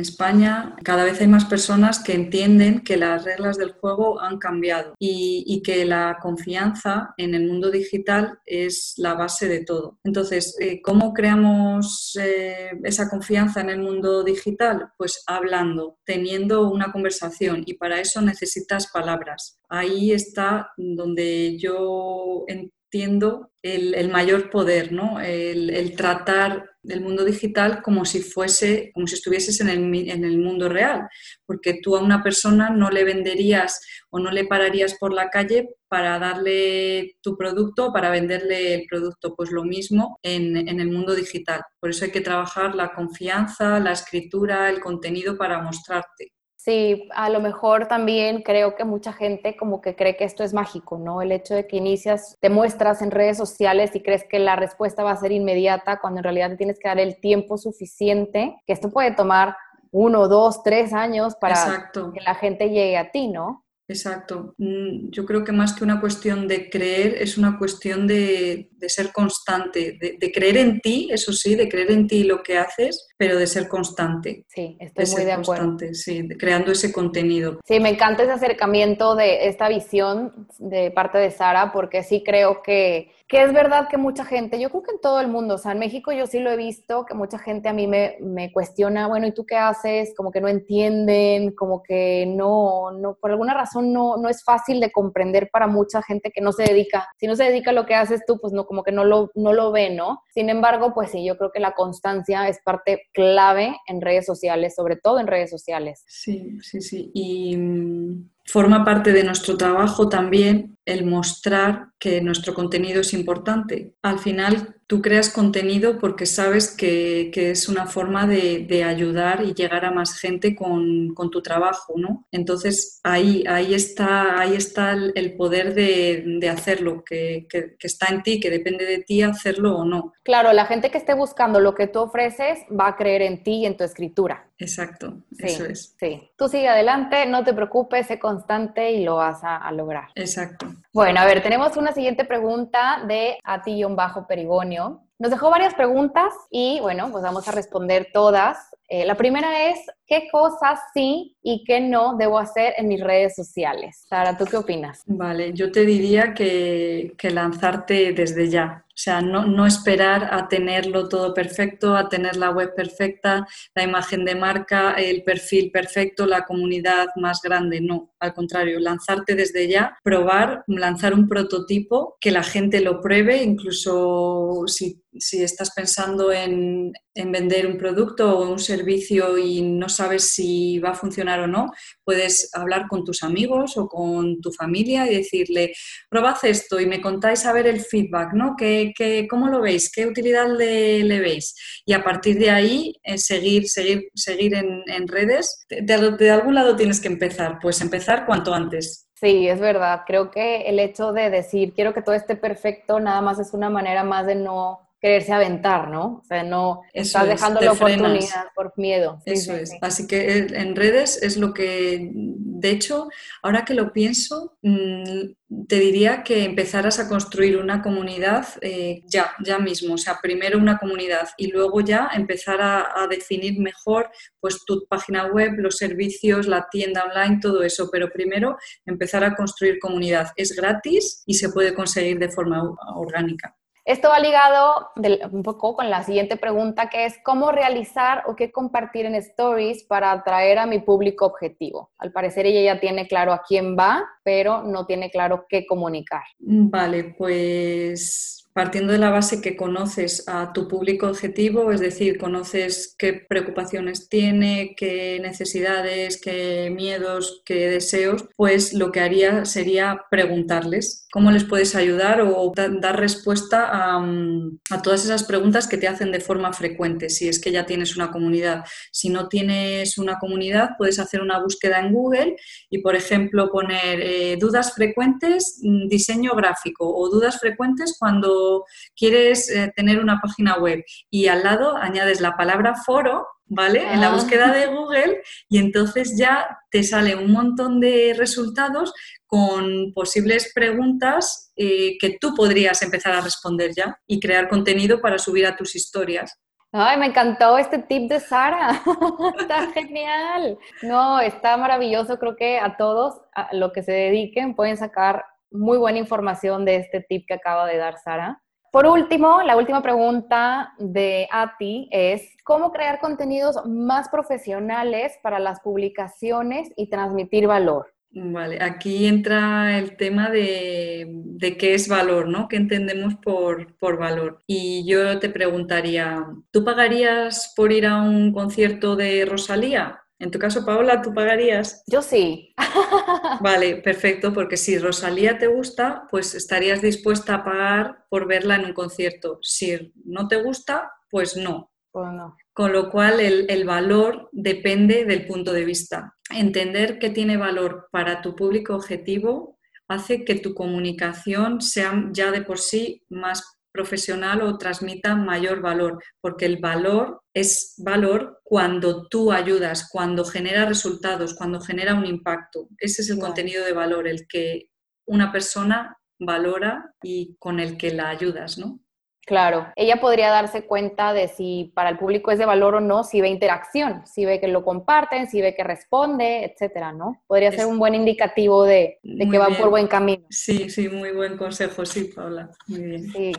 España cada vez hay más personas que entienden que las reglas del juego han cambiado y, que la confianza en el mundo digital es la base de todo. Entonces, eh, ¿cómo creamos eh, esa confianza en el mundo digital? Pues hablando, teniendo una conversación y para eso necesitas palabras. Ahí está donde yo entiendo el, mayor poder, ¿no? El, tratar el mundo digital como si fuese, como si estuvieses en el, mundo real, porque tú a una persona no le venderías o no le pararías por la calle para darle tu producto para venderle el producto, pues lo mismo en el mundo digital. Por eso hay que trabajar la confianza, la escritura, el contenido para mostrarte. Sí, a lo mejor también creo que mucha gente como que cree que esto es mágico, ¿no? El hecho de que inicias, te muestras en redes sociales y crees que la respuesta va a ser inmediata cuando en realidad te tienes que dar el tiempo suficiente, que esto puede tomar uno, dos, tres años para que la gente llegue a ti, ¿no? Exacto. Mm, yo creo que más que una cuestión de creer, es una cuestión de, ser constante, de, creer en ti, eso sí, de creer en ti lo que haces, pero de ser constante. Sí, estoy muy de acuerdo. Sí, creando ese contenido. Sí, me encanta ese acercamiento de esta visión de parte de Sara, porque sí creo que que es verdad que mucha gente, yo creo que en todo el mundo, o sea, en México yo sí lo he visto, que mucha gente a mí me, me, cuestiona, bueno, ¿y tú qué haces? Como que no entienden, como que no, no, por alguna razón no, no es fácil de comprender para mucha gente que no se dedica. Si no se dedica a lo que haces tú, pues no, como que no lo, no lo ve, ¿no? Sin embargo, pues sí, yo creo que la constancia es parte clave en redes sociales, sobre todo en redes sociales. Sí, sí, sí. Y mm, forma parte de nuestro trabajo también el mostrar que nuestro contenido es importante. Al final, tú creas contenido porque sabes que, es una forma de, ayudar y llegar a más gente con, tu trabajo, ¿no? Entonces, ahí, ahí está, ahí está el, poder de, hacerlo, que, que, está en ti, que depende de ti hacerlo o no. Claro, la gente que esté buscando lo que tú ofreces va a creer en ti y en tu escritura. Exacto, eso es. Sí, tú sigue adelante, no te preocupes, sé constante y lo vas a, lograr. Exacto. Bueno, a ver, tenemos una siguiente pregunta de Bajo Perigonio. Nos dejó varias preguntas y bueno, pues vamos a responder todas. Eh, la primera es, ¿qué cosas sí y qué no debo hacer en mis redes sociales? Sara, ¿tú qué opinas? Vale, yo te diría que, lanzarte desde ya. O sea, no, no, esperar a tenerlo todo perfecto, a tener la web perfecta, la imagen de marca, el perfil perfecto, la comunidad más grande. No, al contrario, lanzarte desde ya, probar, lanzar un prototipo, que la gente lo pruebe, incluso si si estás pensando en, vender un producto o un servicio y no sabes si va a funcionar o no, puedes hablar con tus amigos o con tu familia y decirle, probad esto y me contáis a ver el feedback, ¿no? ¿Qué, cómo lo veis? ¿Qué utilidad le, veis? Y a partir de ahí, eh, seguir, seguir, seguir en, redes. de algún lado tienes que empezar, pues empezar cuanto antes. Sí, es verdad. Creo que el hecho de decir quiero que todo esté perfecto nada más es una manera más de no quererse aventar, ¿no? O sea, no estás dejando la oportunidad por miedo. Eso es. Así que en redes es lo que, de hecho, ahora que lo pienso, mm, te diría que empezaras a construir una comunidad eh, ya, ya mismo. O sea, primero una comunidad y luego ya empezar a, a definir mejor pues tu página web, los servicios, la tienda online, todo eso. Pero primero empezar a construir comunidad. Es gratis y se puede conseguir de forma orgánica. Esto va ligado un poco con la siguiente pregunta, que es cómo realizar o qué compartir en stories para atraer a mi público objetivo. Al parecer ella ya tiene claro a quién va, pero no tiene claro qué comunicar. Vale, pues partiendo de la base que conoces a tu público objetivo, es decir, conoces qué preocupaciones tiene, qué necesidades, qué miedos, qué deseos, pues lo que haría sería preguntarles cómo les puedes ayudar o dar respuesta a, a, todas esas preguntas que te hacen de forma frecuente, si es que ya tienes una comunidad. Si no tienes una comunidad, puedes hacer una búsqueda en Google y, por ejemplo, poner eh, dudas frecuentes, mm, diseño gráfico o dudas frecuentes cuando quieres eh, tener una página web y al lado añades la palabra foro, ¿vale? En la ah. búsqueda de Google y entonces ya te sale un montón de resultados con posibles preguntas eh, que tú podrías empezar a responder ya y crear contenido para subir a tus historias. Ay, me encantó este tip de Sara. está genial. No, está maravilloso. Creo que a todos, a lo que se dediquen, pueden sacar muy buena información de este tip que acaba de dar Sara. Por último, la última pregunta de Ati es, ¿cómo crear contenidos más profesionales para las publicaciones y transmitir valor? Vale, aquí entra el tema de, qué es valor, ¿no? ¿Qué entendemos por, por, valor? Y yo te preguntaría, ¿tú pagarías por ir a un concierto de Rosalía? En tu caso, Paola, ¿tú pagarías? Yo sí. Vale, perfecto, porque si Rosalía te gusta, pues estarías dispuesta a pagar por verla en un concierto. Si no te gusta, pues no. Pues no. Con lo cual, el, valor depende del punto de vista. Entender que tiene valor para tu público objetivo hace que tu comunicación sea ya de por sí más profesional o transmita mayor valor, porque el valor es valor cuando tú ayudas, cuando genera resultados, cuando genera un impacto. Ese es el contenido de valor, el que una persona valora y con el que la ayudas, ¿no? Claro, ella podría darse cuenta de si para el público es de valor o no, si ve interacción, si ve que lo comparten, si ve que responde, etcétera, ¿no? Podría ser un buen indicativo de, que van por buen camino. Sí, sí, muy buen consejo, sí, Paula. Muy bien. Sí.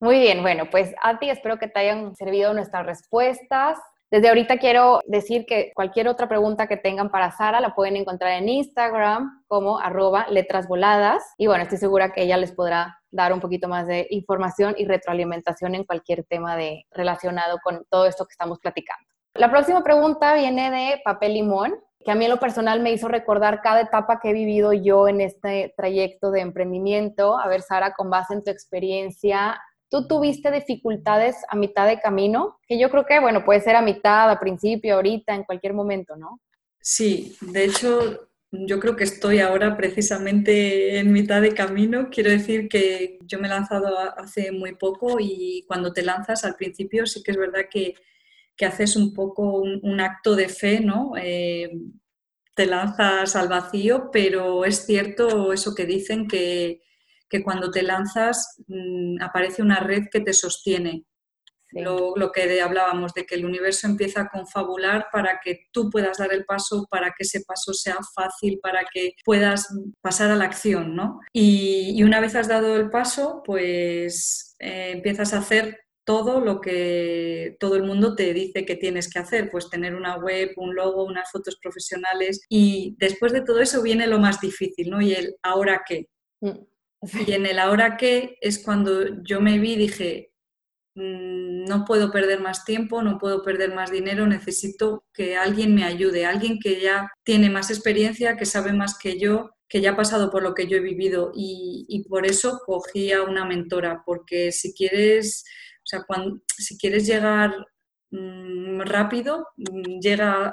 Muy bien, bueno, pues a ti espero que te hayan servido nuestras respuestas. Desde ahorita quiero decir que cualquier otra pregunta que tengan para Sara la pueden encontrar en Instagram como arroba letrasvoladas. Y bueno, estoy segura que ella les podrá dar un poquito más de información y retroalimentación en cualquier tema de, relacionado con todo esto que estamos platicando. La próxima pregunta viene de Papel Limón, que a mí en lo personal me hizo recordar cada etapa que he vivido yo en este trayecto de emprendimiento. A ver, Sara, con base en tu experiencia, ¿Tú tuviste dificultades a mitad de camino? Que yo creo que, bueno, puede ser a mitad, a principio, ahorita, en cualquier momento, ¿no? Sí, de hecho, yo creo que estoy ahora precisamente en mitad de camino. Quiero decir que yo me he lanzado hace muy poco y cuando te lanzas al principio sí que es verdad que, haces un poco un, acto de fe, ¿no? Eh, te lanzas al vacío, pero es cierto eso que dicen que que cuando te lanzas mm, aparece una red que te sostiene. Lo, que hablábamos, de que el universo empieza a confabular para que tú puedas dar el paso, para que ese paso sea fácil, para que puedas pasar a la acción, ¿no? Y, una vez has dado el paso, pues eh, empiezas a hacer todo lo que todo el mundo te dice que tienes que hacer, pues tener una web, un logo, unas fotos profesionales y después de todo eso viene lo más difícil, ¿no? Y el ahora qué. Mm. Y en el ahora qué es cuando yo me vi y dije, mm, no puedo perder más tiempo, no puedo perder más dinero, necesito que alguien me ayude, alguien que ya tiene más experiencia, que sabe más que yo, que ya ha pasado por lo que yo he vivido y, por eso cogí a una mentora, porque si quieres, o sea, si quieres llegar mm, rápido, mm, llega,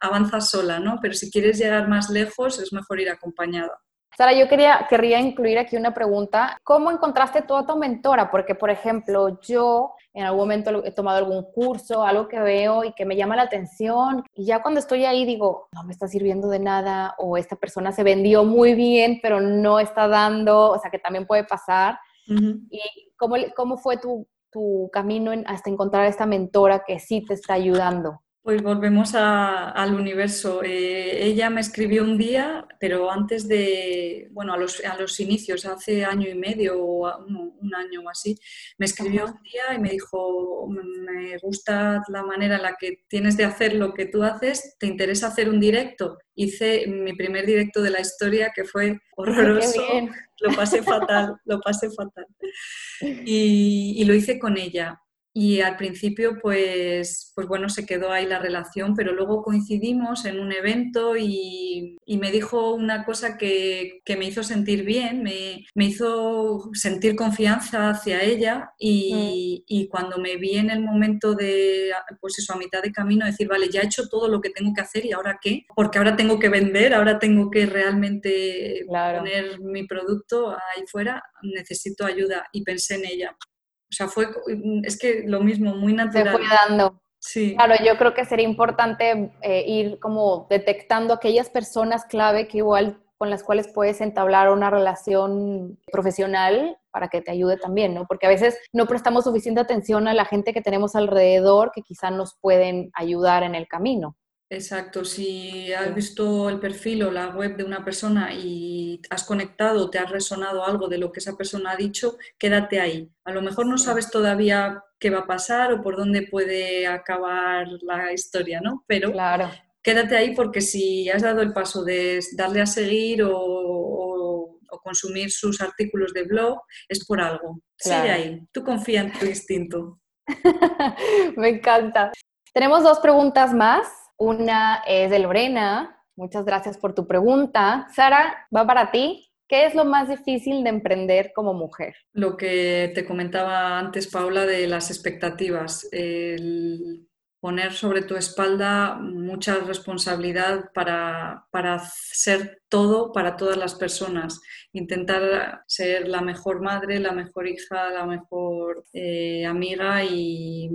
avanza sola, ¿no? Pero si quieres llegar más lejos, es mejor ir acompañada. Sara, yo quería, querría incluir aquí una pregunta. ¿Cómo encontraste tú a tu mentora? Porque, por ejemplo, yo en algún momento he tomado algún curso, algo que veo y que me llama la atención, y ya cuando estoy ahí digo, no me está sirviendo de nada, o esta persona se vendió muy bien, pero no está dando, o sea, que también puede pasar. ¿Y cómo, cómo fue tu, tu camino hasta encontrar a esta mentora que sí te está ayudando? Pues volvemos al universo. Eh, ella me escribió un día, pero antes de, bueno, a los, a los inicios, hace año y medio o un, año o así, me escribió un día y me dijo, me gusta la manera en la que tienes de hacer lo que tú haces, ¿te interesa hacer un directo? Hice mi primer directo de la historia que fue horroroso, lo pasé fatal, lo pasé fatal. Y, y lo hice con ella y al principio, pues, pues bueno, se quedó ahí la relación, pero luego coincidimos en un evento y, me dijo una cosa que, me hizo sentir bien, me, hizo sentir confianza hacia ella y, mm. y, cuando me vi en el momento de, pues eso, a mitad de camino, decir, vale, ya he hecho todo lo que tengo que hacer y ahora qué, porque ahora tengo que vender, ahora tengo que realmente poner mi producto ahí fuera, necesito ayuda y pensé en ella. O sea, fue, es que lo mismo, muy natural. Se fue dando. Sí. Claro, yo creo que sería importante eh, ir como detectando aquellas personas clave que igual con las cuales puedes entablar una relación profesional para que te ayude también, ¿no? Porque a veces no prestamos suficiente atención a la gente que tenemos alrededor que quizá nos pueden ayudar en el camino. Exacto, si has visto el perfil o la web de una persona y has conectado, te has resonado algo de lo que esa persona ha dicho, quédate ahí. A lo mejor no sabes todavía qué va a pasar o por dónde puede acabar la historia, ¿no? Pero claro. quédate ahí porque si has dado el paso de darle a seguir o, consumir sus artículos de blog, es por algo. Sigue ahí, tú confía en tu instinto. Me encanta. Tenemos dos preguntas más. Una es de Lorena. Muchas gracias por tu pregunta. Sara, va para ti. ¿Qué es lo más difícil de emprender como mujer? Lo que te comentaba antes, Paula, de las expectativas. Poner sobre tu espalda mucha responsabilidad para, para ser todo para todas las personas. Intentar ser la mejor madre, la mejor hija, la mejor eh, amiga y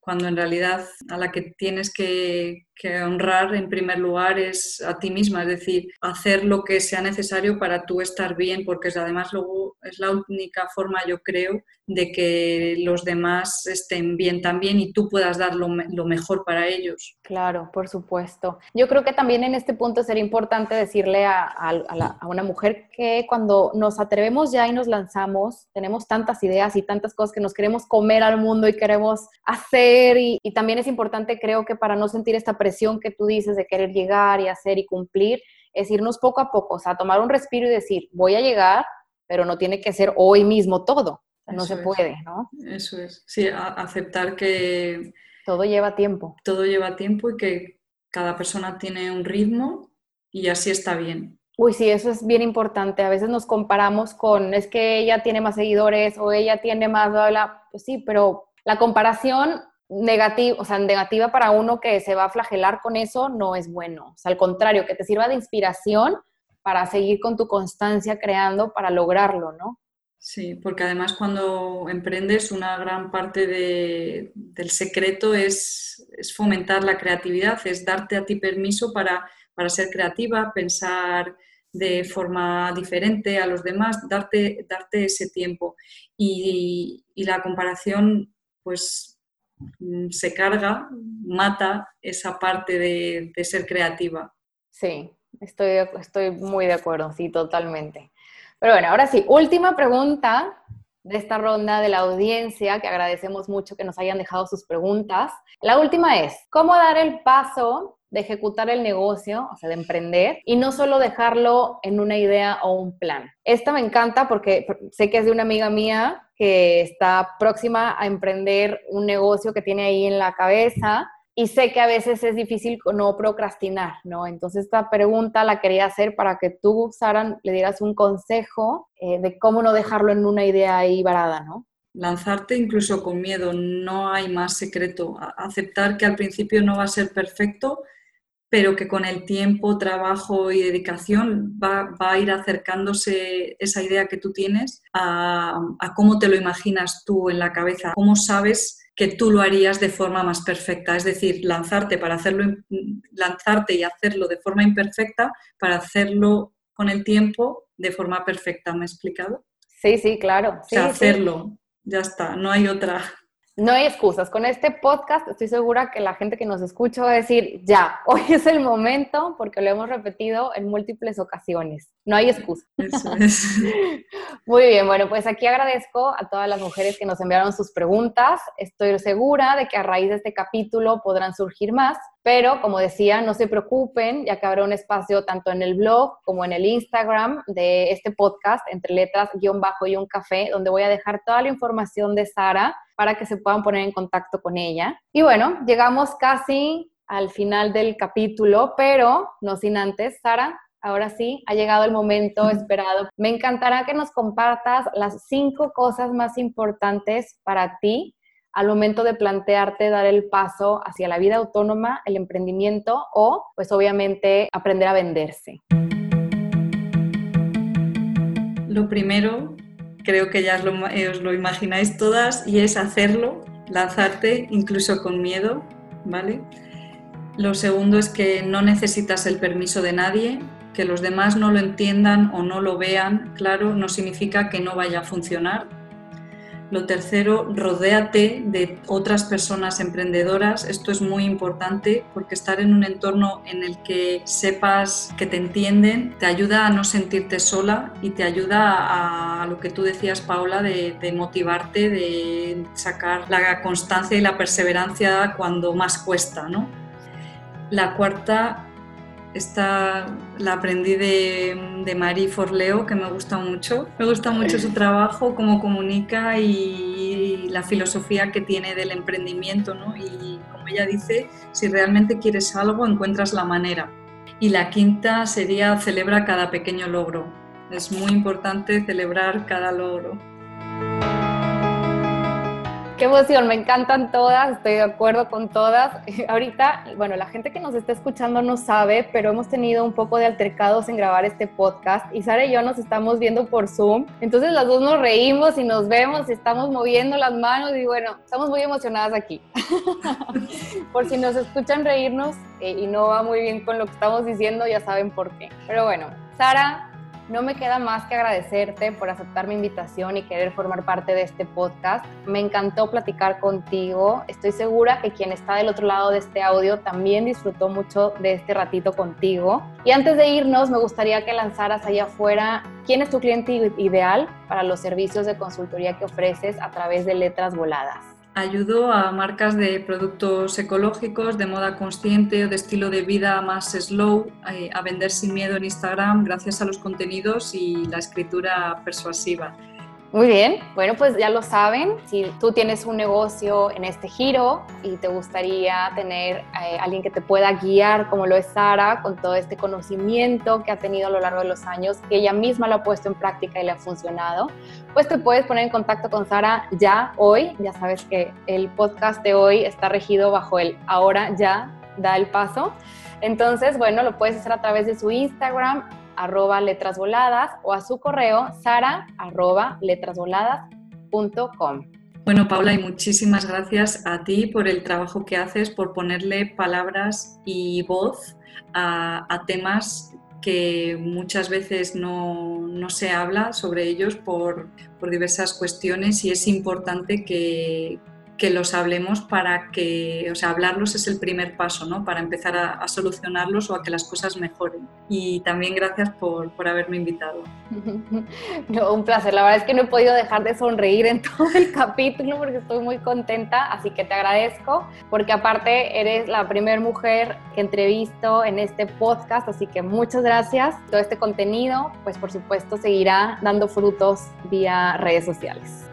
cuando en realidad a la que tienes que, honrar en primer lugar es a ti misma, es decir, hacer lo que sea necesario para tú estar bien, porque además luego es la única forma, yo creo, de que los demás estén bien también y tú puedas dar lo, mejor para ellos. Claro, por supuesto. Yo creo que también en este punto sería importante decirle a, a una mujer que cuando nos atrevemos ya y nos lanzamos, tenemos tantas ideas y tantas cosas que nos queremos comer al mundo y queremos hacer y, también es importante, creo que para no sentir esta presión que tú dices de querer llegar y hacer y cumplir, es irnos poco a poco, o sea, tomar un respiro y decir, voy a llegar, pero no tiene que ser hoy mismo todo, no se puede, ¿no? Eso es, sí, aceptar que... Todo lleva tiempo. Todo lleva tiempo y que cada persona tiene un ritmo y así está bien. Uy, sí, eso es bien importante. A veces nos comparamos con, es que ella tiene más seguidores o ella tiene más, bla, bla. Pues sí, pero la comparación negativo, o sea, negativa para uno que se va a flagelar con eso no es bueno. O sea, al contrario, que te sirva de inspiración para seguir con tu constancia creando para lograrlo, ¿no? Sí, porque además cuando emprendes una gran parte del secreto es, fomentar la creatividad, es darte a ti permiso para, ser creativa, pensar de forma diferente a los demás, darte, darte ese tiempo. Y, la comparación, pues Mm, se carga, mata esa parte de, ser creativa. Sí, estoy, estoy muy de acuerdo, sí, totalmente. Pero bueno, ahora sí, última pregunta de esta ronda de la audiencia, que agradecemos mucho que nos hayan dejado sus preguntas. La última es, ¿cómo dar el paso de ejecutar el negocio, o sea, de emprender, y no solo dejarlo en una idea o un plan. Esta me encanta porque sé que es de una amiga mía que está próxima a emprender un negocio que tiene ahí en la cabeza y sé que a veces es difícil no procrastinar, ¿no? Entonces esta pregunta la quería hacer para que tú, Sara, le dieras un consejo eh, de cómo no dejarlo en una idea ahí varada, ¿no? lanzarte incluso con miedo, no hay más secreto. Aceptar que al principio no va a ser perfecto, pero que con el tiempo, trabajo y dedicación va, a ir acercándose esa idea que tú tienes a, cómo te lo imaginas tú en la cabeza, cómo sabes que tú lo harías de forma más perfecta, es decir, lanzarte para hacerlo, lanzarte y hacerlo de forma imperfecta para hacerlo con el tiempo de forma perfecta. ¿Me he explicado? Sí, sí, claro. hacerlo, ya está, no hay otra. No hay excusas. Con este podcast estoy segura que la gente que nos escucha va a decir, ya, hoy es el momento, porque lo hemos repetido en múltiples ocasiones. No hay excusa. Muy bien, bueno, pues aquí agradezco a todas las mujeres que nos enviaron sus preguntas. Estoy segura de que a raíz de este capítulo podrán surgir más, pero como decía, no se preocupen, ya que habrá un espacio tanto en el blog como en el Instagram de este podcast, entre letras, guion bajo y un café, donde voy a dejar toda la información de Sara para que se puedan poner en contacto con ella. Y bueno, llegamos casi al final del capítulo, pero no sin antes, Sara, ahora sí, ha llegado el momento esperado. Me encantará que nos compartas las cinco cosas más importantes para ti al momento de plantearte dar el paso hacia la vida autónoma, el emprendimiento o, pues obviamente, aprender a venderse. Lo primero, creo que ya os lo, eh, os lo imagináis todas, y es hacerlo, lanzarte incluso con miedo, ¿vale? Lo segundo es que no necesitas el permiso de nadie, que los demás no lo entiendan o no lo vean, claro, no significa que no vaya a funcionar. Lo tercero, rodéate de otras personas emprendedoras. Esto es muy importante porque estar en un entorno en el que sepas que te entienden te ayuda a no sentirte sola y te ayuda a, lo que tú decías, Paula, de, de motivarte, de sacar la constancia y la perseverancia cuando más cuesta. ¿no? La cuarta, esta la aprendí de, de Marie Forleo, que me gusta mucho. Me gusta mucho su trabajo, cómo comunica y la filosofía que tiene del emprendimiento, ¿no? Y como ella dice, si realmente quieres algo, encuentras la manera. Y la quinta sería celebra cada pequeño logro. Es muy importante celebrar cada logro. Qué emoción, me encantan todas, estoy de acuerdo con todas. Ahorita, bueno, la gente que nos está escuchando no sabe, pero hemos tenido un poco de altercados en grabar este podcast y Sara y yo nos estamos viendo por Zoom. Entonces las dos nos reímos y nos vemos estamos moviendo las manos y bueno, estamos muy emocionadas aquí. por si nos escuchan reírnos eh, y no va muy bien con lo que estamos diciendo, ya saben por qué. Pero bueno, Sara, no me queda más que agradecerte por aceptar mi invitación y querer formar parte de este podcast. Me encantó platicar contigo. Estoy segura que quien está del otro lado de este audio también disfrutó mucho de este ratito contigo. Y antes de irnos, me gustaría que lanzaras allá afuera quién es tu cliente ideal para los servicios de consultoría que ofreces a través de letras voladas. Ayudo a marcas de productos ecológicos, de moda consciente o de estilo de vida más slow eh, a vender sin miedo en Instagram gracias a los contenidos y la escritura persuasiva. Muy bien, bueno pues ya lo saben, si tú tienes un negocio en este giro y te gustaría tener eh, alguien que te pueda guiar como lo es Sara con todo este conocimiento que ha tenido a lo largo de los años, que ella misma lo ha puesto en práctica y le ha funcionado, pues te puedes poner en contacto con Sara ya hoy, ya sabes que el podcast de hoy está regido bajo el ahora ya da el paso. Entonces, bueno, lo puedes hacer a través de su Instagram, arroba letrasvoladas o a su correo sara arroba letrasvoladas.com. Bueno, Paula, y muchísimas gracias a ti por el trabajo que haces, por ponerle palabras y voz a, temas que muchas veces no, no, se habla sobre ellos por, por diversas cuestiones y es importante que, que los hablemos para que, o sea, hablarlos es el primer paso, ¿no? Para empezar a, solucionarlos o a que las cosas mejoren. Y también gracias por, por haberme invitado. No, un placer. La verdad es que no he podido dejar de sonreír en todo el capítulo porque estoy muy contenta, así que te agradezco porque aparte eres la primera mujer que entrevisto en este podcast, así que muchas gracias. Todo este contenido, pues por supuesto, seguirá dando frutos vía redes sociales.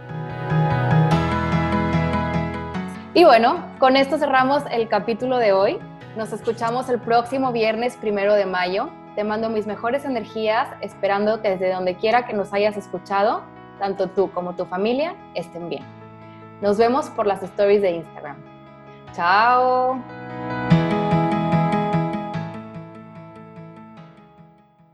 Y bueno, con esto cerramos el capítulo de hoy. Nos escuchamos el próximo viernes primero de mayo. Te mando mis mejores energías, esperando que desde donde quiera que nos hayas escuchado, tanto tú como tu familia estén bien. Nos vemos por las stories de Instagram. Chao.